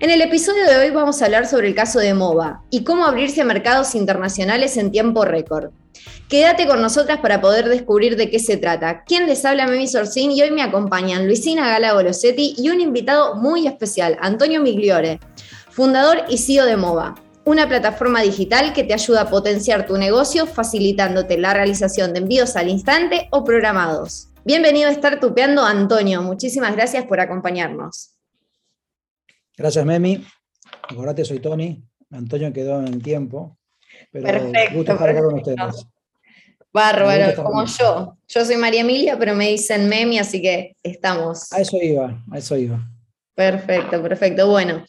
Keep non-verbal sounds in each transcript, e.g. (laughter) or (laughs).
En el episodio de hoy vamos a hablar sobre el caso de MOVA y cómo abrirse a mercados internacionales en tiempo récord. Quédate con nosotras para poder descubrir de qué se trata. ¿Quién les habla? Memi Sorcín y hoy me acompañan Luisina Gala Golosetti y un invitado muy especial, Antonio Migliore, fundador y CEO de MOVA, una plataforma digital que te ayuda a potenciar tu negocio facilitándote la realización de envíos al instante o programados. Bienvenido a estar tupeando, Antonio. Muchísimas gracias por acompañarnos. Gracias, Memi. Acordate, soy Tony. Antonio quedó en tiempo. Pero perfecto. Gusto estar acá con ustedes. Bárbaro, como yo. Yo soy María Emilia, pero me dicen Memi, así que estamos. A eso iba, a eso iba. Perfecto, perfecto. Bueno.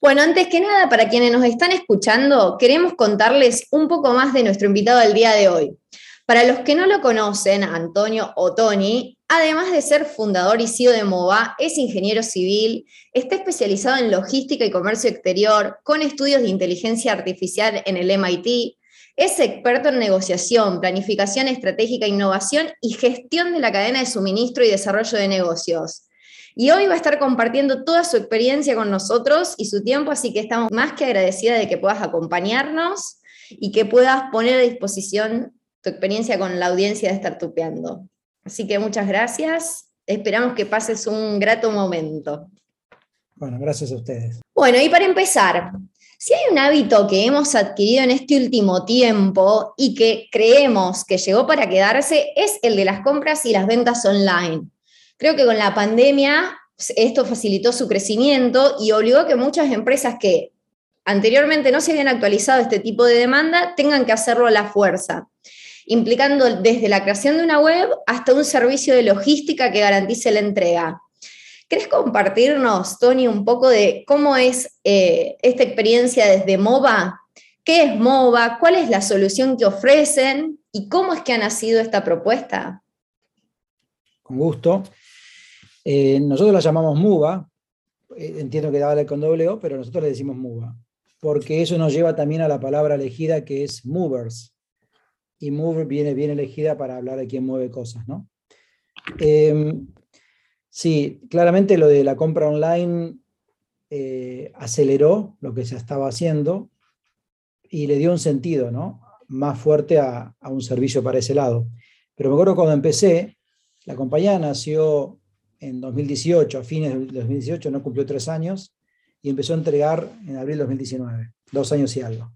Bueno, antes que nada, para quienes nos están escuchando, queremos contarles un poco más de nuestro invitado del día de hoy. Para los que no lo conocen, Antonio o Tony, además de ser fundador y CEO de MOVA, es ingeniero civil, está especializado en logística y comercio exterior, con estudios de inteligencia artificial en el MIT, es experto en negociación, planificación estratégica, innovación y gestión de la cadena de suministro y desarrollo de negocios. Y hoy va a estar compartiendo toda su experiencia con nosotros y su tiempo, así que estamos más que agradecidas de que puedas acompañarnos y que puedas poner a disposición tu experiencia con la audiencia de estar tupeando. Así que muchas gracias. Esperamos que pases un grato momento. Bueno, gracias a ustedes. Bueno, y para empezar, si hay un hábito que hemos adquirido en este último tiempo y que creemos que llegó para quedarse, es el de las compras y las ventas online. Creo que con la pandemia esto facilitó su crecimiento y obligó a que muchas empresas que anteriormente no se habían actualizado este tipo de demanda tengan que hacerlo a la fuerza implicando desde la creación de una web hasta un servicio de logística que garantice la entrega. ¿Querés compartirnos, Tony, un poco de cómo es eh, esta experiencia desde MOVA? ¿Qué es MOVA? ¿Cuál es la solución que ofrecen? ¿Y cómo es que ha nacido esta propuesta? Con gusto. Eh, nosotros la llamamos MOVA. Eh, entiendo que vale con doble O, pero nosotros le decimos MOVA. Porque eso nos lleva también a la palabra elegida que es movers y Move viene bien elegida para hablar de quién mueve cosas, ¿no? Em, sí, claramente lo de la compra online eh, aceleró lo que se estaba haciendo y le dio un sentido, ¿no? Más fuerte a, un servicio para ese lado. Pero me acuerdo cuando empecé, la compañía nació en 2018, a fines de 2018, no cumplió tres años, y empezó a entregar en abril de 2019, dos años y algo.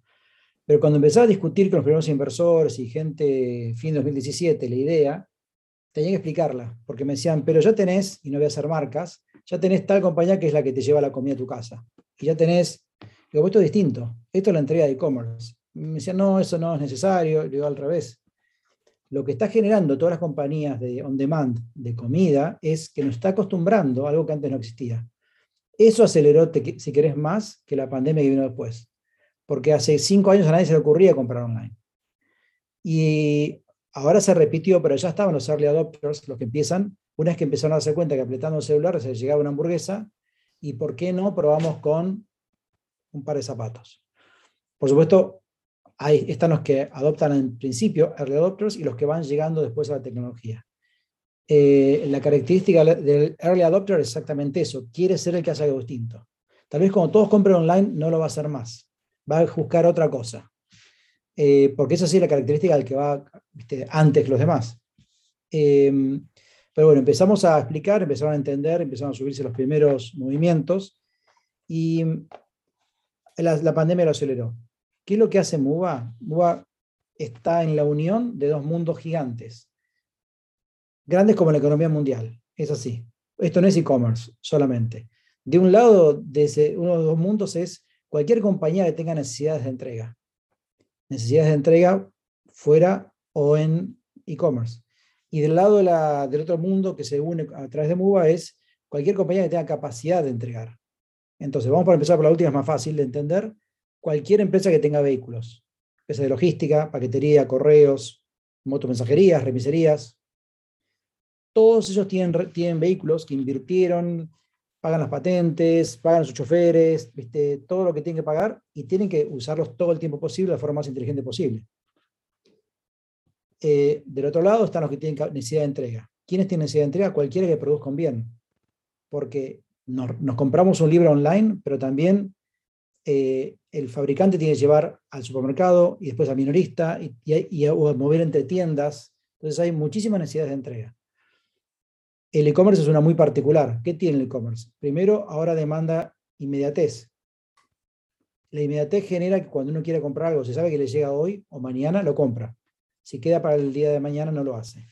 Pero cuando empezaba a discutir con los primeros inversores y gente, fin de 2017, la idea, tenía que explicarla, porque me decían, pero ya tenés, y no voy a hacer marcas, ya tenés tal compañía que es la que te lleva la comida a tu casa. Y ya tenés, digo, esto es distinto, esto es la entrega de e-commerce. Me decían, no, eso no es necesario, digo, al revés. Lo que está generando todas las compañías de on demand de comida es que nos está acostumbrando a algo que antes no existía. Eso aceleró, si querés, más que la pandemia que vino después porque hace cinco años a nadie se le ocurría comprar online. Y ahora se repitió, pero ya estaban los early adopters, los que empiezan, una vez que empezaron a darse cuenta que apretando el celular se llegaba una hamburguesa, y por qué no probamos con un par de zapatos. Por supuesto, hay, están los que adoptan en principio early adopters y los que van llegando después a la tecnología. Eh, la característica del early adopter es exactamente eso, quiere ser el que hace algo distinto. Tal vez cuando todos compren online no lo va a hacer más va a buscar otra cosa. Eh, porque esa es la característica del que va antes que los demás. Eh, pero bueno, empezamos a explicar, empezaron a entender, empezaron a subirse los primeros movimientos y la, pandemia lo aceleró. ¿Qué es lo que hace MUBA? MUBA está en la unión de dos mundos gigantes, grandes como la economía mundial. Es así. Esto no es e-commerce solamente. De un lado, de uno de los dos mundos es cualquier compañía que tenga necesidades de entrega. Necesidades de entrega fuera o en e-commerce. Y del lado del otro mundo que se une a través de MUBA es cualquier compañía que tenga capacidad de entregar. Entonces, vamos para empezar por la última, es más fácil de entender. cualquier empresa que tenga vehículos, empresa de logística, paquetería, correos, motomensajerías, remiserías, todos ellos tienen, tienen vehículos que invirtieron, pagan las patentes, pagan sus choferes, todo lo que tienen que pagar y tienen que usarlos todo el tiempo posible de la forma más inteligente posible. Eh, del otro lado están los que tienen necesidad de entrega. ¿Quiénes tienen necesidad de entrega? Cualquiera que produzca un bien. Porque nos, compramos un libro online, pero también eh, el fabricante tiene que llevar al supermercado y después al minorista y, y, a mover entre tiendas. Entonces hay muchísimas necesidades de entrega. El e-commerce es una muy particular. ¿Qué tiene el e-commerce? Primero, ahora demanda inmediatez. La inmediatez genera que cuando uno quiere comprar algo, se sabe que le llega hoy o mañana, lo compra. Si queda para el día de mañana, no lo hace.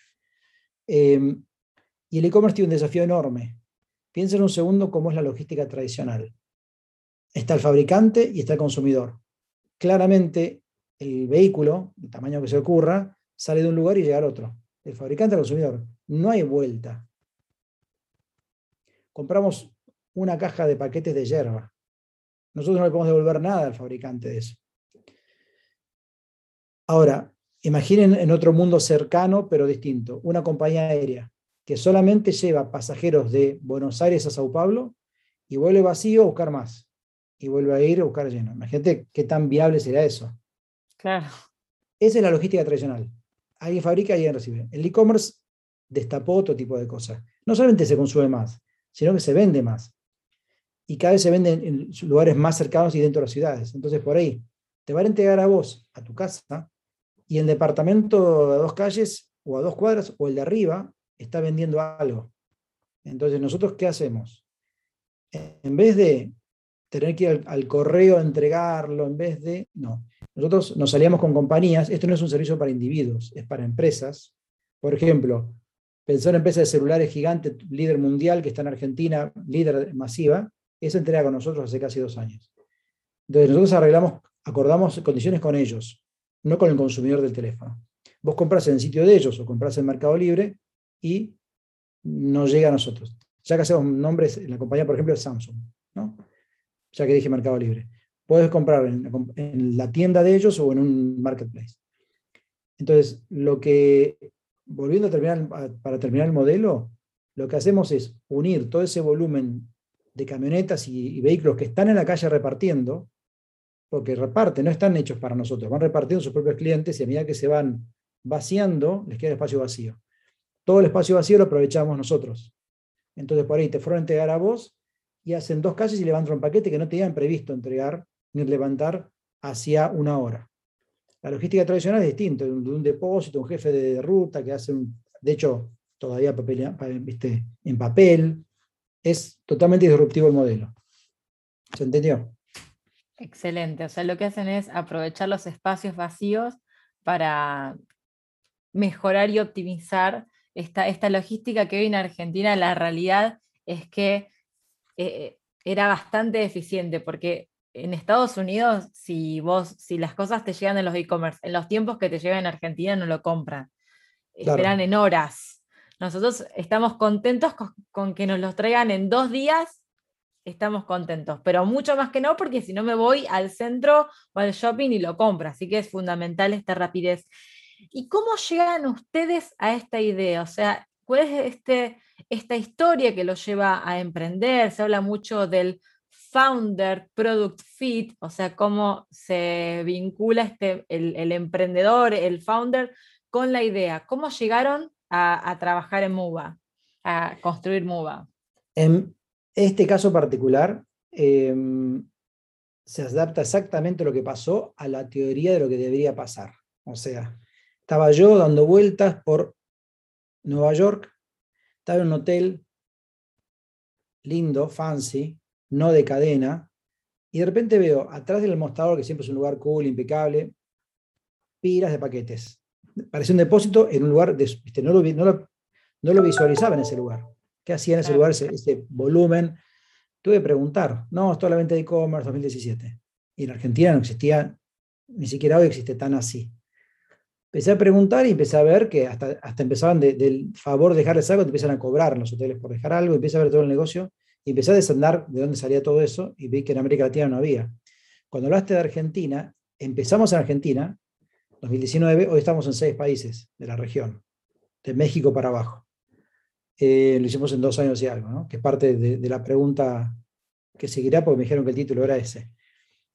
Em, y el e-commerce tiene un desafío enorme. Piensen un segundo cómo es la logística tradicional. Está el fabricante y está el consumidor. Claramente, el vehículo, el tamaño que se ocurra, sale de un lugar y llega al otro. El fabricante al consumidor. No hay vuelta. Compramos una caja de paquetes de hierba. Nosotros no le podemos devolver nada al fabricante de eso. Ahora, Imaginen en otro mundo cercano pero distinto, una compañía aérea que solamente lleva pasajeros de Buenos Aires a Sao Paulo y vuelve vacío a buscar más. Y vuelve a ir a buscar lleno. Imagínate qué tan viable será eso. Claro. Esa es la logística tradicional. Alguien fabrica y alguien recibe. El e-commerce destapó otro tipo de cosas. No solamente se consume más, sino que se vende más. Y cada vez se vende en lugares más cercanos y dentro de las ciudades. Entonces, por ahí, te van a entregar a vos, a tu casa, y el departamento de dos calles o a dos cuadras o el de arriba está vendiendo algo. Entonces, ¿nosotros qué hacemos? En vez de tener que ir al, correo a entregarlo, en vez de... No, nosotros nos salíamos con compañías, esto no es un servicio para individuos, es para empresas. Por ejemplo, pensó en empresa de celulares gigante, líder mundial, que está en Argentina, líder masiva, esa entrega con nosotros hace casi dos años. Entonces nosotros arreglamos, acordamos condiciones con ellos no con el consumidor del teléfono. Vos compras en el sitio de ellos o compras en Mercado Libre y no llega a nosotros. Ya que hacemos nombres, la compañía, por ejemplo, es Samsung, ¿no? ya que dije Mercado Libre. Puedes comprar en, la tienda de ellos o en un marketplace. Entonces, lo que, volviendo a terminar, para terminar el modelo, lo que hacemos es unir todo ese volumen de camionetas y vehículos que están en la calle repartiendo, porque reparten, no están hechos para nosotros, van repartiendo sus propios clientes y a medida que se van vaciando, les queda el espacio vacío. Todo el espacio vacío lo aprovechamos nosotros. Entonces por ahí te fueron a entregar a vos y hacen dos calles y levantan un paquete que no tenían previsto entregar ni levantar hacia una hora. La logística tradicional es distinta, de un, depósito, un jefe de, ruta que hace, un, de hecho, todavía papel, en papel. Es totalmente disruptivo el modelo. ¿Se entendió? Excelente. O sea, lo que hacen es aprovechar los espacios vacíos para mejorar y optimizar esta, esta logística que hoy en Argentina la realidad es que eh, era bastante eficiente porque en Estados Unidos, si vos, si las cosas te llegan en los e-commerce, en los tiempos que te llegan en Argentina no lo compran. Esperan en horas. Nosotros estamos contentos con, que nos los traigan en dos días estamos contentos, pero mucho más que no, porque si no me voy al centro o al shopping y lo compro, así que es fundamental esta rapidez. ¿Y cómo llegan ustedes a esta idea? O sea, ¿cuál es este, esta historia que los lleva a emprender? Se habla mucho del founder product fit, o sea, cómo se vincula este, el, emprendedor, el founder, con la idea. ¿Cómo llegaron a, trabajar en MUBA, a construir MUBA? En, este caso particular em, se adapta exactamente lo que pasó a la teoría de lo que debería pasar. O sea, estaba yo dando vueltas por Nueva York, estaba en un hotel lindo, fancy, no de cadena, y de repente veo atrás del mostrador, que siempre es un lugar cool, impecable, pilas de paquetes. Parecía un depósito en un lugar, de, no, lo, no lo visualizaba en ese lugar. ¿Qué hacía en ese lugar ese, volumen? Tuve que preguntar. No, es la venta de e-commerce 2017. Y en Argentina no existía, ni siquiera hoy existe tan así. Empecé a preguntar y empecé a ver que hasta, hasta empezaban del favor de dejarles algo, te empiezan a cobrar en los hoteles por dejar algo, empecé a ver todo el negocio y empecé a desandar de dónde salía todo eso y vi que en América Latina no había. cuando hablaste de Argentina, empezamos en Argentina, 2019, hoy estamos en seis países de la región, de México para abajo. Eh, lo hicimos en dos años y algo, que es parte de, la pregunta que seguirá, porque me dijeron que el título era ese.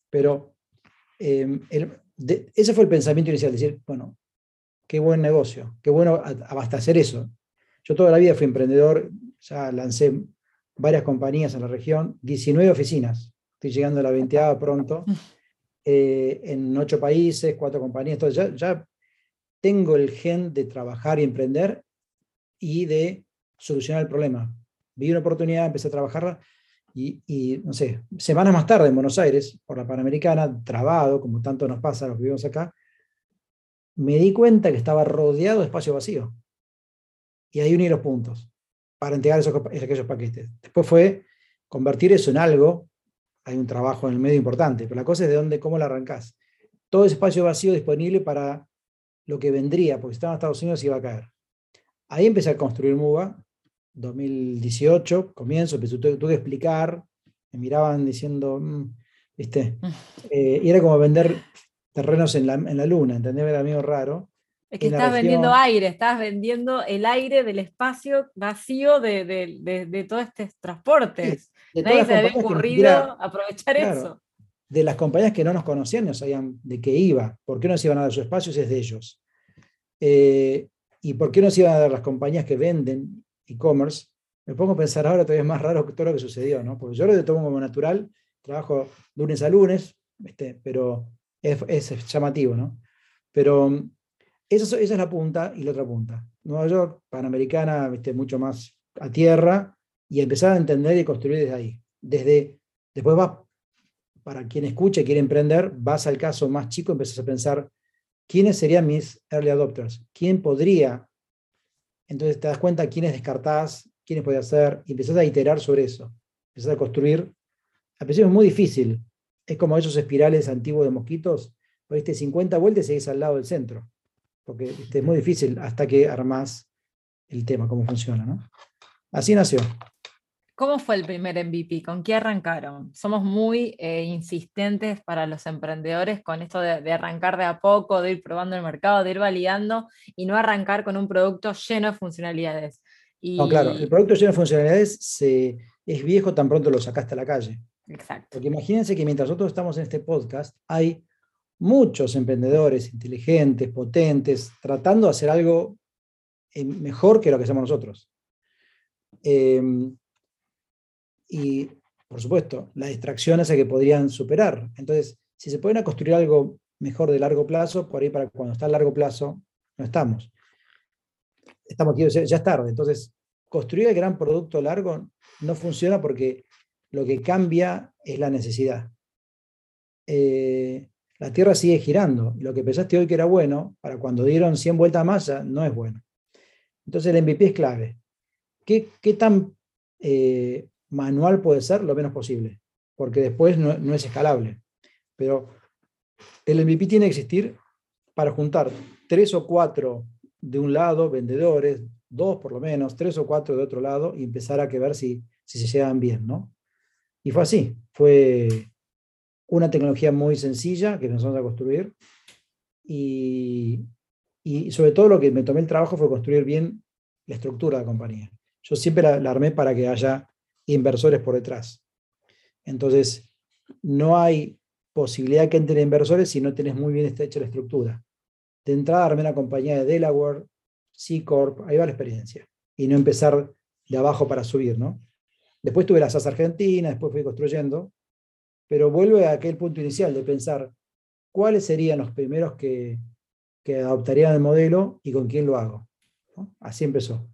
Pero eh, ese fue el pensamiento inicial, decir, bueno, qué buen negocio, qué bueno abastecer eso. Yo toda la vida fui emprendedor, ya lancé varias compañías en la región, 19 oficinas, estoy llegando a la 20 pronto, eh, en ocho países, cuatro compañías, entonces ya, ya tengo el gen de trabajar y emprender y de solucionar el problema. Vi una oportunidad, empecé a trabajarla y, no sé, semanas más tarde en Buenos Aires, por la Panamericana, trabado, como tanto nos pasa a los que vivimos acá, me di cuenta que estaba rodeado de espacio vacío. Y ahí uní los puntos para entregar esos, aquellos paquetes. Después fue convertir eso en algo. Hay un trabajo en el medio importante, pero la cosa es de dónde, cómo la arrancás. Todo ese espacio vacío disponible para lo que vendría, porque si estaba en Estados Unidos iba a caer. Ahí empecé a construir MUBA, 2018, comienzo, tuve, que explicar, me miraban diciendo, mm", ¿viste? (laughs) Eh, y era como vender terrenos en la, en la luna, ¿entendés? Era medio raro. Es que estás vendiendo aire, estás vendiendo el aire del espacio vacío de, de, de, todos estos transportes. Nadie se había ocurrido aprovechar eso. De las compañías que no nos conocían, no sabían de qué iba, por qué nos iban a dar su espacio si es de ellos. Eh, y por qué nos iban a dar las compañías que venden e-commerce, me pongo a pensar ahora todavía es más raro que todo lo que sucedió, ¿no? Porque yo lo tomo como natural, trabajo lunes a lunes, este, pero es, es, llamativo, ¿no? Pero esa, es la punta y la otra punta. Nueva York, Panamericana, ¿viste? mucho más a tierra, y empezar a entender y construir desde ahí. Desde, después vas, para quien escuche quiere emprender, vas al caso más chico, empiezas a pensar, ¿quiénes serían mis early adopters? ¿Quién podría entonces te das cuenta quiénes descartás, quiénes puede hacer, y empezás a iterar sobre eso. Empezás a construir. Al principio es muy difícil. Es como esos espirales antiguos de mosquitos. Viste 50 vueltas y seguís al lado del centro. Porque es muy difícil hasta que armás el tema, cómo funciona. ¿no? Así nació. ¿Cómo fue el primer MVP? ¿Con qué arrancaron? Somos muy eh, insistentes para los emprendedores con esto de, arrancar de a poco, de ir probando el mercado, de ir validando y no arrancar con un producto lleno de funcionalidades. No, claro, el producto lleno de funcionalidades es viejo tan pronto lo sacaste a la calle. Exacto. Porque imagínense que mientras nosotros estamos en este podcast, hay muchos emprendedores inteligentes, potentes, tratando de hacer algo eh, mejor que lo que hacemos nosotros. Em, y, por supuesto, la distracción es que podrían superar. Entonces, si se pueden construir algo mejor de largo plazo, por ahí para cuando está a largo plazo, no estamos. Estamos aquí, ya es tarde. Entonces, construir el gran producto largo no funciona porque lo que cambia es la necesidad. Eh, la Tierra sigue girando. Y lo que pensaste hoy que era bueno, para cuando dieron 100 vueltas más, ya no es bueno. Entonces el MVP es clave. ¿Qué, tan eh, manual puede ser lo menos posible, porque después no, es escalable. Pero el MVP tiene que existir para juntar tres o cuatro de un lado, vendedores, dos por lo menos, tres o cuatro de otro lado, y empezar a que ver si, si se llevan bien, ¿no? Y fue así, fue una tecnología muy sencilla que empezamos a construir, y, y, sobre todo lo que me tomé el trabajo fue construir bien la estructura de la compañía. Yo siempre la armé para que haya inversores por detrás. Entonces, no hay posibilidad que entren inversores si no tienes muy bien hecha la estructura. De entrada, armé una compañía de Delaware, C Corp, ahí va la experiencia. Y no empezar de abajo para subir, ¿no? Después tuve las SAS Argentina, después fui construyendo, pero vuelve a aquel punto inicial de pensar cuáles serían los primeros que, que adoptarían el modelo y con quién lo hago. Así empezó.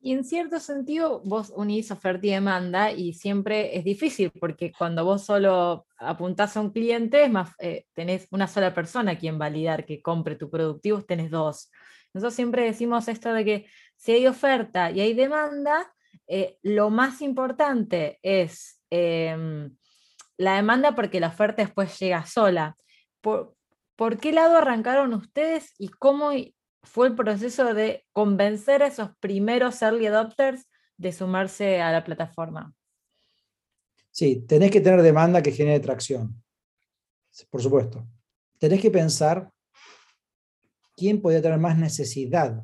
Y en cierto sentido, vos unís oferta y demanda y siempre es difícil porque cuando vos solo apuntás a un cliente, es más, eh, tenés una sola persona a quien validar que compre tu vos tenés dos. Nosotros siempre decimos esto de que si hay oferta y hay demanda, eh, lo más importante es em, la demanda porque la oferta después llega sola. ¿Por, ¿Por qué lado arrancaron ustedes y cómo fue el proceso de convencer a esos primeros early adopters de sumarse a la plataforma? Sí, tenés que tener demanda que genere tracción. por supuesto. Tenés que pensar quién podría tener más necesidad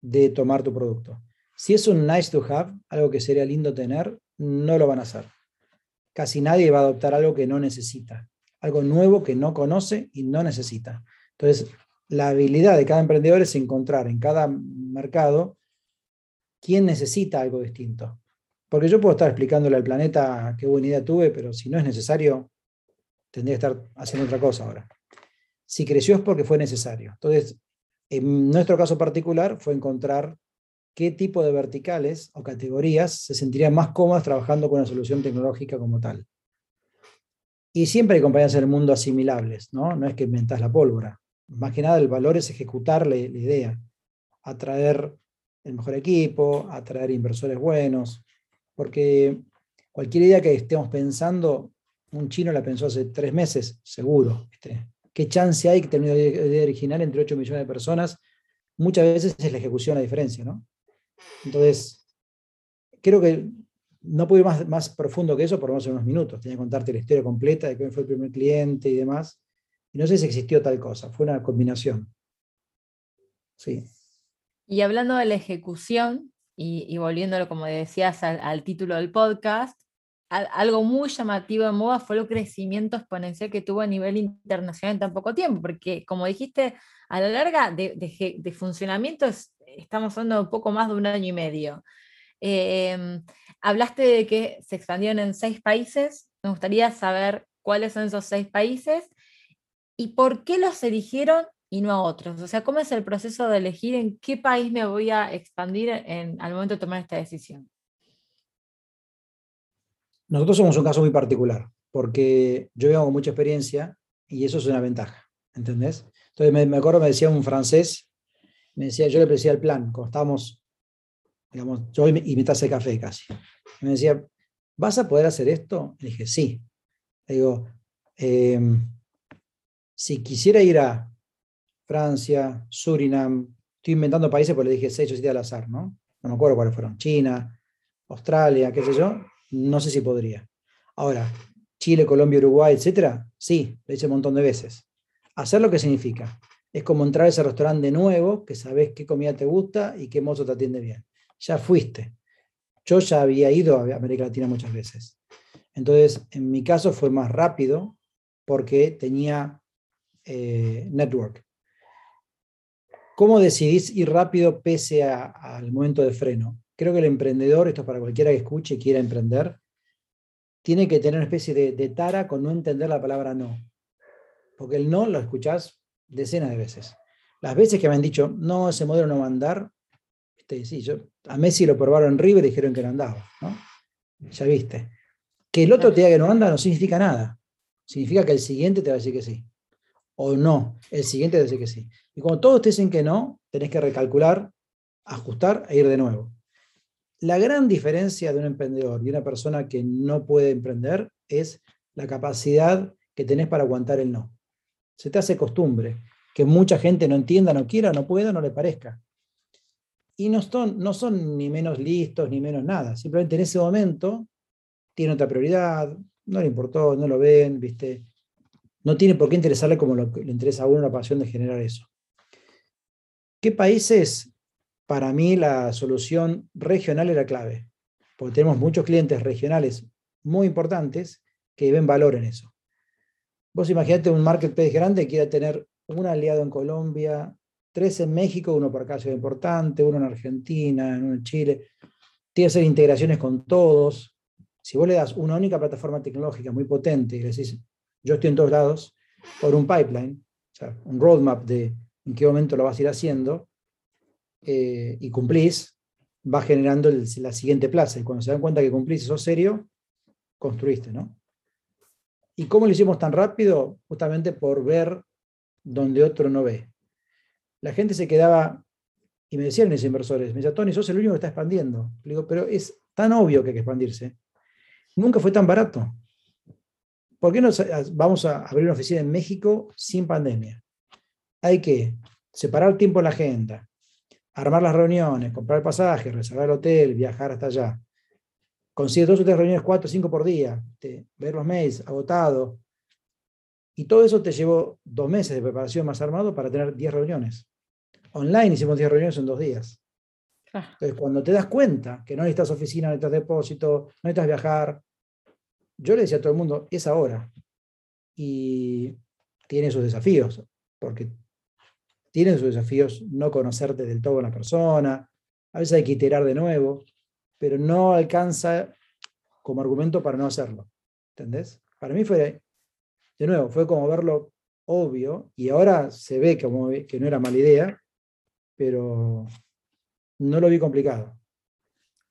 de tomar tu producto. Si es un nice to have, algo que sería lindo tener, no lo van a hacer. Casi nadie va a adoptar algo que no necesita, algo nuevo que no conoce y no necesita. Entonces, la habilidad de cada emprendedor es encontrar en cada mercado quién necesita algo distinto. Porque yo puedo estar explicándole al planeta qué buena idea tuve, pero si no es necesario, tendría que estar haciendo otra cosa ahora. Si creció es porque fue necesario. Entonces, en nuestro caso particular fue encontrar qué tipo de verticales o categorías se sentirían más cómodas trabajando con una solución tecnológica como tal. Y siempre hay compañías en el mundo asimilables, ¿no? No es que inventas la pólvora. Más que nada el valor es ejecutar la, idea, atraer el mejor equipo, atraer inversores buenos, porque cualquier idea que estemos pensando, un chino la pensó hace tres meses, seguro. ¿Qué chance hay que tener una idea original entre 8 millones de personas? Muchas veces es la ejecución la diferencia, ¿no? Entonces, creo que no puedo ir más, más profundo que eso por más de unos minutos. Tenía que contarte la historia completa de quién fue el primer cliente y demás. Y no sé si existió tal cosa, fue una combinación. Sí. Y hablando de la ejecución, y, volviéndolo, como decías, al, título del podcast, algo muy llamativo en MOVA fue el crecimiento exponencial que tuvo a nivel internacional en tan poco tiempo, porque como dijiste, a la larga de, de, funcionamiento estamos hablando de poco más de un año y medio. Em, hablaste de que se expandieron en seis países, me gustaría saber cuáles son esos seis países y por qué los eligieron y no a otros. O sea, ¿cómo es el proceso de elegir en qué país me voy a expandir en, al momento de tomar esta decisión? Nosotros somos un caso muy particular, porque yo con mucha experiencia y eso es una ventaja, ¿entendés? Entonces me, me acuerdo, me decía un francés, me decía, yo le decía el plan, cuando estábamos, digamos, yo y mi taza de café casi. me decía, ¿vas a poder hacer esto? Le dije, sí. Le digo, eh, si quisiera ir a Francia, Surinam, estoy inventando países porque le dije 6 o 7 al azar, ¿no? No me acuerdo cuáles fueron, China, Australia, qué sé yo, no sé si podría. Ahora, Chile, Colombia, Uruguay, etcétera, sí, lo hice un montón de veces. Hacer lo que significa. Es como entrar a ese restaurante de nuevo, que sabes qué comida te gusta y qué mozo te atiende bien. Ya fuiste. Yo ya había ido a América Latina muchas veces. Entonces, en mi caso fue más rápido porque tenía eh, network. ¿Cómo decidís ir rápido pese al momento de freno? Creo que el emprendedor, esto es para cualquiera que escuche y quiera emprender, tiene que tener una especie de, tara con no entender la palabra no. Porque el no lo escuchás decenas de veces. Las veces que me han dicho, no, ese modelo no va a andar, sí, yo, a Messi lo probaron en River y dijeron que no andaba. ¿no? Ya viste. Que el otro te diga que no anda no significa nada. Significa que el siguiente te va a decir que sí o no. El siguiente dice que sí. Y cuando todos te dicen que no, tenés que recalcular, ajustar e ir de nuevo. La gran diferencia de un emprendedor y una persona que no puede emprender es la capacidad que tenés para aguantar el no. Se te hace costumbre que mucha gente no entienda, no quiera, no pueda, no le parezca. Y no son, ni menos listos ni menos nada. Simplemente en ese momento tiene otra prioridad, no le importó, no lo ven, ¿viste? no tiene por qué interesarle como lo, le interesa a uno la pasión de generar eso. ¿Qué países? Para mí la solución regional era clave, porque tenemos muchos clientes regionales muy importantes que ven valor en eso. Vos imaginate un marketplace grande que quiera tener un aliado en Colombia, tres en México, uno por ciudad importante, uno en Argentina, uno en Chile. Tiene que hacer integraciones con todos. Si vos le das una única plataforma tecnológica muy potente y le decís, yo estoy en todos lados, por un pipeline, o sea, un roadmap de en qué momento lo vas a ir haciendo, eh, y cumplís, va generando la siguiente plaza. Y cuando se dan cuenta que cumplís eso serio, construiste, ¿no? ¿Y cómo lo hicimos tan rápido? Justamente por ver donde otro no ve. La gente se quedaba, y me decían mis inversores, me decía, Tony, sos el único que está expandiendo. Le digo, pero es tan obvio que hay que expandirse. Nunca fue tan barato. ¿Por qué no vamos a abrir una oficina en México sin pandemia? Hay que separar tiempo en la agenda, armar las reuniones, comprar el pasaje, reservar el hotel, viajar hasta allá. Conseguir dos o tres reuniones, cuatro o cinco por día, ver los mails agotados. Y todo eso te llevó dos meses de preparación más armado para tener 10 reuniones. Online hicimos 10 reuniones en dos días. Entonces, cuando te das cuenta que no necesitas oficina, no necesitas depósito, no necesitas viajar, yo le decía a todo el mundo, es ahora. Y tiene sus desafíos, porque tiene sus desafíos no conocerte del todo a una persona, a veces hay que iterar de nuevo, pero no alcanza como argumento para no hacerlo. ¿Entendés? Para mí fue, de nuevo, fue como verlo obvio y ahora se ve que no era mala idea, pero no lo vi complicado.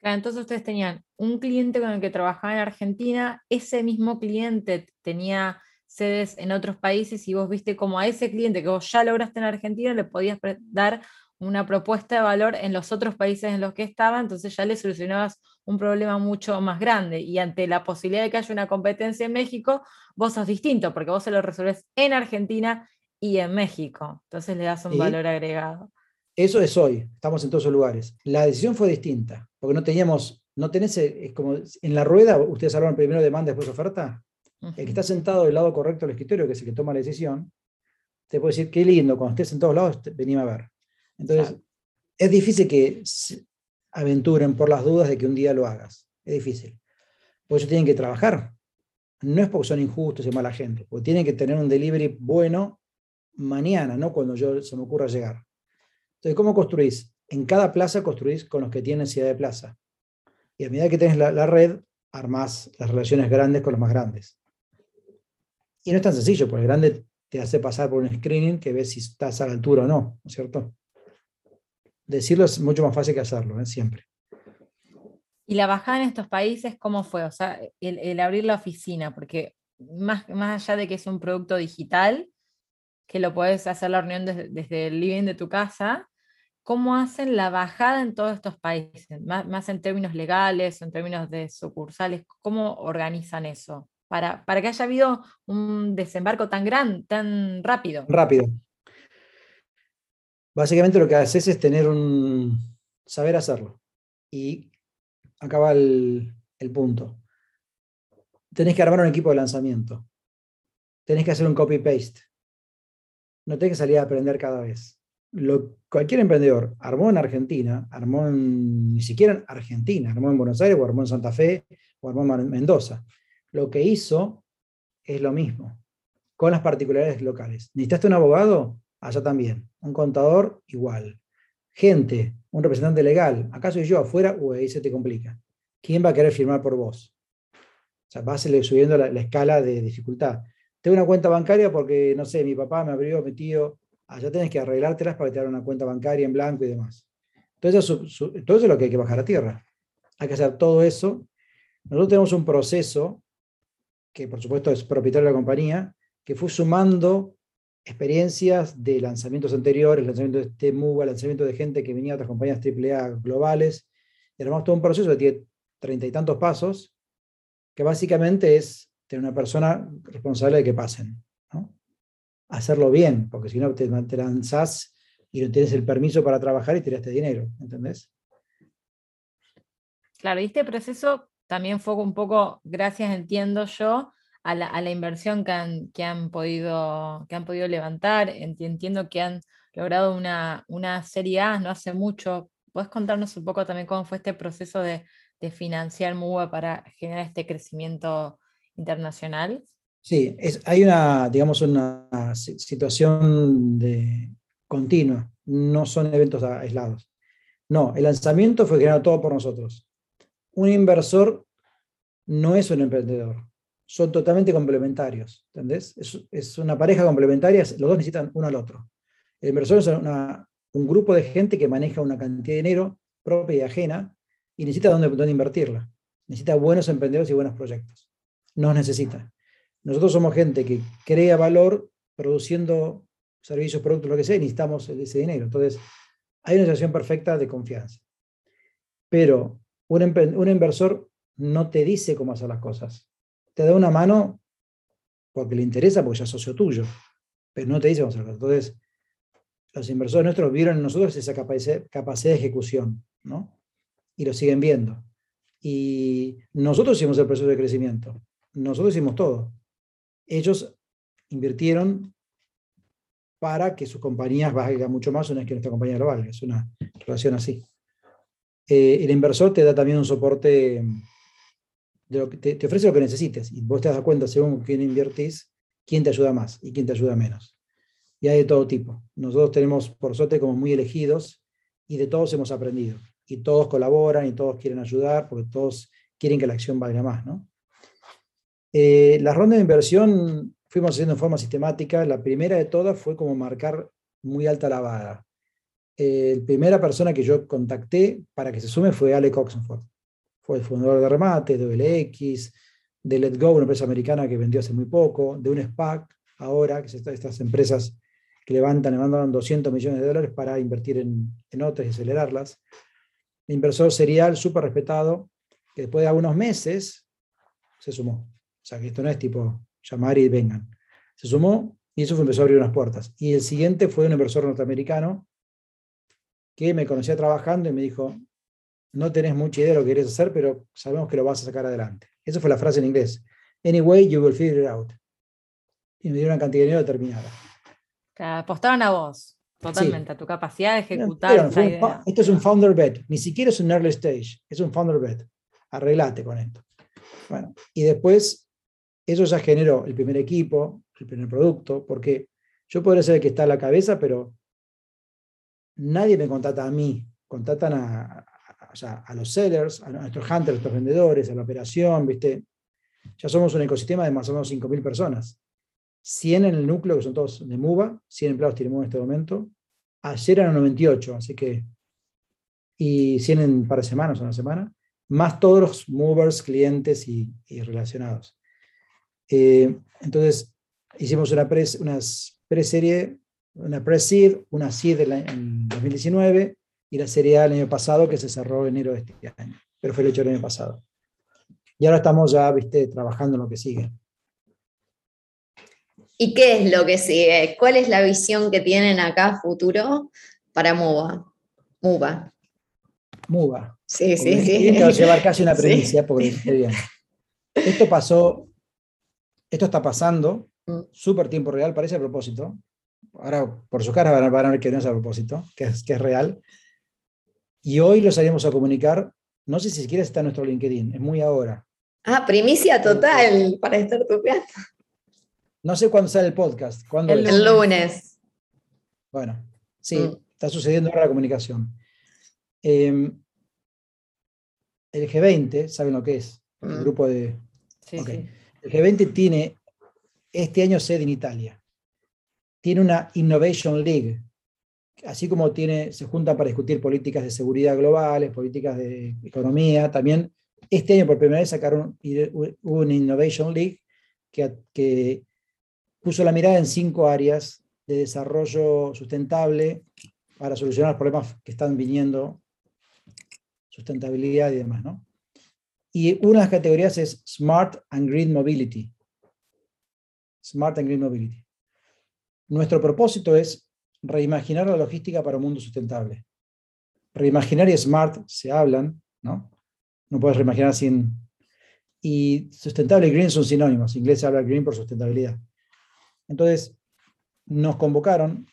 entonces ustedes tenían un cliente con el que trabajaba en Argentina, ese mismo cliente tenía sedes en otros países y vos viste como a ese cliente que vos ya lograste en Argentina le podías dar una propuesta de valor en los otros países en los que estaba, entonces ya le solucionabas un problema mucho más grande. Y ante la posibilidad de que haya una competencia en México, vos sos distinto, porque vos se lo resolves en Argentina y en México. Entonces le das un valor agregado. Eso es hoy, estamos en todos los lugares. La decisión fue distinta, porque no teníamos, no tenés, es como en la rueda, ustedes hablaron primero demanda, después oferta. El que está sentado del lado correcto del escritorio, que es el que toma la decisión, te puede decir, qué lindo, cuando estés en todos lados, venime a ver. Entonces, es difícil que aventuren por las dudas de que un día lo hagas. Es difícil. Por eso tienen que trabajar. No es porque son injustos y mala gente, porque tienen que tener un delivery bueno mañana, no cuando yo se me ocurra llegar. Entonces, ¿cómo construís? En cada plaza construís con los que tienen necesidad de plaza. Y a medida que tienes la, red, armás las relaciones grandes con los más grandes. Y no es tan sencillo, porque el grande te hace pasar por un screening que ves si estás a la altura o no, ¿no es cierto? Decirlo es mucho más fácil que hacerlo, ¿eh? siempre. ¿Y la bajada en estos países cómo fue? O sea, el, abrir la oficina, porque más, más allá de que es un producto digital, que lo puedes hacer la reunión desde, el living de tu casa, ¿cómo hacen la bajada en todos estos países? Más, en términos legales, en términos de sucursales, ¿cómo organizan eso? Para, para que haya habido un desembarco tan gran, tan rápido. Rápido. Básicamente lo que haces es tener un saber hacerlo. Y acaba el, el punto. Tenés que armar un equipo de lanzamiento. Tenés que hacer un copy-paste. No tenés que salir a aprender cada vez. Lo, cualquier emprendedor armó en Argentina, armó en, ni siquiera en Argentina, armó en Buenos Aires, o armó en Santa Fe, o armó en Mendoza. Lo que hizo es lo mismo, con las particularidades locales. ¿Necesitaste un abogado? Allá también. Un contador, igual. Gente, un representante legal, acá soy yo afuera, o ahí se te complica. ¿Quién va a querer firmar por vos? O sea, vas subiendo la, escala de dificultad. Tengo una cuenta bancaria porque, no sé, mi papá me abrió, mi tío, allá tenés que arreglártelas para que te una cuenta bancaria en blanco y demás. Entonces, todo eso es lo que hay que bajar a tierra. Hay que hacer todo eso. Nosotros tenemos un proceso que, por supuesto, es propietario de la compañía, que fue sumando experiencias de lanzamientos anteriores, lanzamiento de este MUBA, lanzamiento de gente que venía de otras compañías AAA globales, y armamos todo un proceso que tiene treinta y tantos pasos, que básicamente es tener una persona responsable de que pasen. Hacerlo bien, porque si no te, te lanzás y no tienes el permiso para trabajar y tiraste dinero, ¿entendés? Claro, y este proceso también fue un poco, gracias, entiendo yo, a la, inversión que han, que, han podido, que han podido levantar. Entiendo que han logrado una, una serie A no hace mucho. ¿Puedes contarnos un poco también cómo fue este proceso de, financiar MUBA para generar este crecimiento internacional? Sí, es, hay una, digamos, una situación de, continua, no son eventos aislados. No, el lanzamiento fue generado todo por nosotros. Un inversor no es un emprendedor son totalmente complementarios, ¿entendés? Es, una pareja complementaria, los dos necesitan uno al otro. El inversor es un grupo de gente que maneja una cantidad de dinero propia y ajena y necesita dónde, dónde invertirla. Necesita buenos emprendedores y buenos proyectos. Nos necesita. Nosotros somos gente que crea valor produciendo servicios, productos, lo que sea, y necesitamos ese dinero. Entonces, hay una situación perfecta de confianza. Pero un inversor no te dice cómo hacer las cosas te da una mano porque le interesa, porque ya es socio tuyo, pero no te dice cómo hacerlo. Entonces, los inversores nuestros vieron en nosotros esa capacidad, capacidad de ejecución, ¿no? Y lo siguen viendo. Y nosotros hicimos el proceso de crecimiento, nosotros hicimos todo. Ellos invirtieron para que sus compañías valgan mucho más una vez que nuestra compañía lo valga. Es una relación así. Eh, el inversor te da también un soporte, te, ofrece lo que necesites y vos te das cuenta según quién invertís, quién te ayuda más y quién te ayuda menos. Y hay de todo tipo. Nosotros tenemos, por suerte, como muy elegidos y de todos hemos aprendido. Y todos colaboran y todos quieren ayudar porque todos quieren que la acción valga más. ¿no? Eh, las rondas de inversión fuimos haciendo en forma sistemática. La primera de todas fue como marcar muy alta la vara. Eh, la primera persona que yo contacté para que se sume fue Alec Oxenford. Fue el fundador de Remate, de OLX, de Let Go, una empresa americana que vendió hace muy poco, de un SPAC ahora, que estas empresas que levantan, levantan 200 millones de dólares para invertir en, en otras y acelerarlas. El inversor serial, súper respetado, que después de algunos meses se sumó. O sea, que esto no es tipo llamar y vengan. Se sumó y eso empezó a abrir unas puertas. Y el siguiente fue un inversor norteamericano que me conocía trabajando y me dijo, no tenés mucha idea de lo que querés hacer, pero sabemos que lo vas a sacar adelante. Esa fue la frase en inglés. Anyway, you will figure it out. Y me dieron una cantidad de dinero determinada. apostaron a vos, totalmente, a tu capacidad de ejecutar. esto es un founder bet, ni siquiera es un early stage, es un founder bet. Arreglate con esto. Bueno, y después eso ya generó el primer equipo, el primer producto, porque yo podría ser el que está a la cabeza, pero nadie me contrata a mí, contratan a, a, los sellers, a nuestros hunters, a nuestros vendedores, a la operación, ¿viste? Ya somos un ecosistema de más o menos 5.000 personas. 100 en el núcleo, que son todos de MUBA, 100 empleados tenemos en este momento. Ayer eran 98, así que. Y 100 en un par de semanas, una semana. Más todos los movers, clientes y, relacionados. Eh, entonces, hicimos una pre-serie una pre-seed, una seed en 2019 y la serie A el año pasado que se cerró en enero de este año, pero fue el hecho el año pasado. Y ahora estamos ya, viste, trabajando en lo que sigue. ¿Y qué es lo que sigue? ¿Cuál es la visión que tienen acá futuro para MUBA? MUBA. MUBA. Sí, sí, sí. Tiene que llevar casi una (laughs) premisa porque bien. Esto pasó, esto está pasando, mm. súper tiempo real, parece a propósito, ahora por su cara van a, ver que no es a propósito, que es, que es real. Y hoy lo salimos a comunicar, no sé si siquiera está en nuestro LinkedIn, es muy ahora. Ah, primicia total para estar tupeando. No sé cuándo sale el podcast. ¿Cuándo el, lunes. Bueno, sí, mm. está sucediendo ahora la comunicación. Em, el G20, ¿saben lo que es? El mm. grupo de... Sí, sí. El G20 tiene este año sede en Italia tiene una Innovation League, así como tiene, se juntan para discutir políticas de seguridad globales, políticas de economía, también este año por primera vez sacaron una Innovation League que, que puso la mirada en cinco áreas de desarrollo sustentable para solucionar los problemas que están viniendo, sustentabilidad y demás. ¿no? Y una de las categorías es Smart and Green Mobility. Smart and Green Mobility. Nuestro propósito es reimaginar la logística para un mundo sustentable. Reimaginar y smart se hablan, ¿no? No puedes reimaginar sin... Y sustentable y green son sinónimos. En inglés se habla green por sustentabilidad. Entonces, nos convocaron,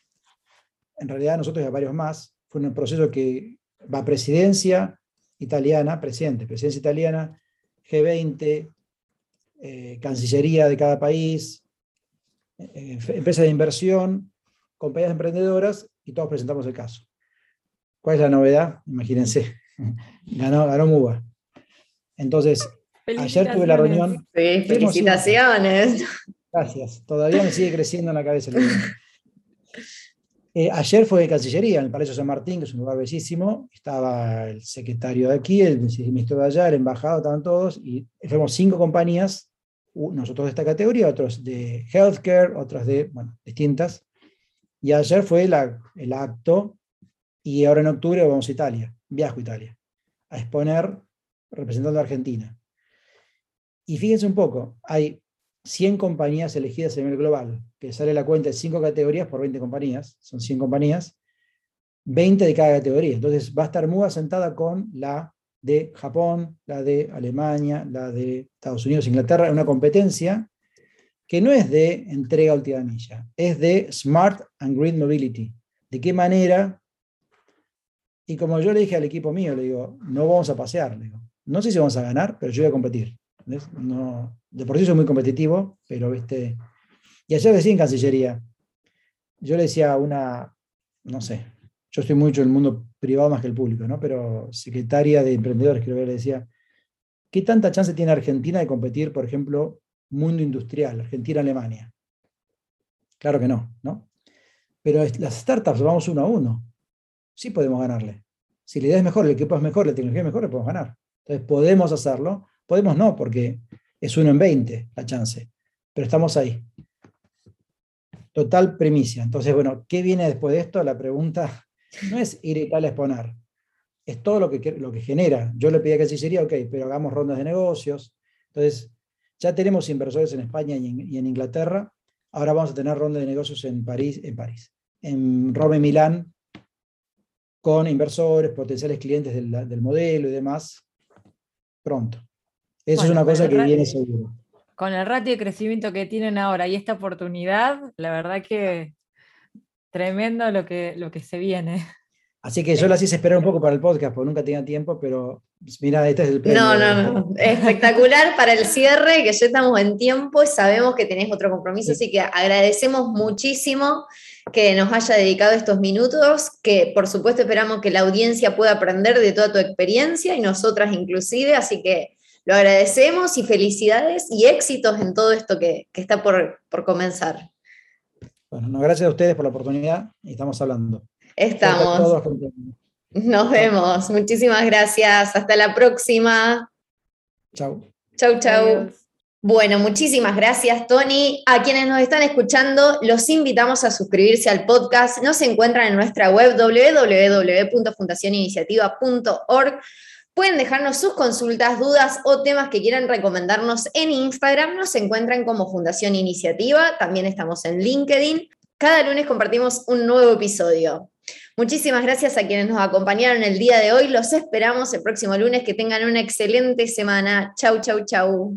en realidad nosotros y varios más, fue un proceso que va presidencia italiana, presidente, presidencia italiana, G20, eh, Cancillería de cada país, eh, empresas de inversión, compañías emprendedoras y todos presentamos el caso. ¿Cuál es la novedad? Imagínense, (laughs) ganó, ganó MUBA. Entonces, ayer tuve la reunión. Sí, felicitaciones. Gracias, todavía me sigue creciendo en la cabeza. (laughs) Eh, ayer fue de Cancillería, en el Palacio San Martín, que es un lugar bellísimo. Estaba el secretario de aquí, el ministro de allá, el embajador, estaban todos, y fuimos cinco compañías nosotros de esta categoría, otros de healthcare, otros de, bueno, distintas. Y ayer fue el acto y ahora en octubre vamos a Italia, viajo a Italia, a exponer representando a Argentina. Y fíjense un poco, hay 100 compañías elegidas a nivel global, que sale la cuenta de 5 categorías por 20 compañías, son 100 compañías, 20 de cada categoría. Entonces va a estar muy sentada con la de Japón, la de Alemania, la de Estados Unidos, Inglaterra, una competencia que no es de entrega última milla, es de Smart and Green Mobility. ¿De qué manera? Y como yo le dije al equipo mío, le digo, no vamos a pasear, le digo, no sé si vamos a ganar, pero yo voy a competir. No, de por sí soy muy competitivo, pero este... Y ayer decía en Cancillería, yo le decía a una, no sé, yo estoy mucho en el mundo privado más que el público, ¿no? pero secretaria de emprendedores, creo que le decía, ¿qué tanta chance tiene Argentina de competir, por ejemplo, mundo industrial, Argentina-Alemania? Claro que no, ¿no? Pero las startups vamos uno a uno. Sí podemos ganarle. Si la idea es mejor, el equipo es mejor, la tecnología es mejor, le podemos ganar. Entonces podemos hacerlo. Podemos no, porque es uno en 20 la chance. Pero estamos ahí. Total premisa. Entonces, bueno, ¿qué viene después de esto? La pregunta no es ir y tal a exponer, es todo lo que, lo que genera. Yo le pedí a Cancillería, ok, pero hagamos rondas de negocios. Entonces, ya tenemos inversores en España y en, Inglaterra. Ahora vamos a tener rondas de negocios en París, en París, en Roma y Milán, con inversores, potenciales clientes del, modelo y demás, pronto. Eso es una cosa que viene seguro. Con el ratio de crecimiento que tienen ahora y esta oportunidad, la verdad que Tremendo lo que, lo que se viene. Así que yo las hice esperar un poco para el podcast, porque nunca tenía tiempo, pero mira, este es el premio. No, no, no. (laughs) Espectacular para el cierre, que ya estamos en tiempo y sabemos que tenés otro compromiso, así que agradecemos muchísimo que nos haya dedicado estos minutos, que por supuesto esperamos que la audiencia pueda aprender de toda tu experiencia y nosotras inclusive, así que lo agradecemos y felicidades y éxitos en todo esto que, que está por, por comenzar. Bueno, gracias a ustedes por la oportunidad y estamos hablando. Estamos. Nos vemos. Muchísimas gracias. Hasta la próxima. Chau. Chau, chau. Bueno, muchísimas gracias, Tony. A quienes nos están escuchando, los invitamos a suscribirse al podcast. Nos encuentran en nuestra web www.fundacioniniciativa.org. Pueden dejarnos sus consultas, dudas o temas que quieran recomendarnos en Instagram. Nos encuentran como Fundación Iniciativa. También estamos en LinkedIn. Cada lunes compartimos un nuevo episodio. Muchísimas gracias a quienes nos acompañaron el día de hoy. Los esperamos el próximo lunes. Que tengan una excelente semana. Chau, chau, chau.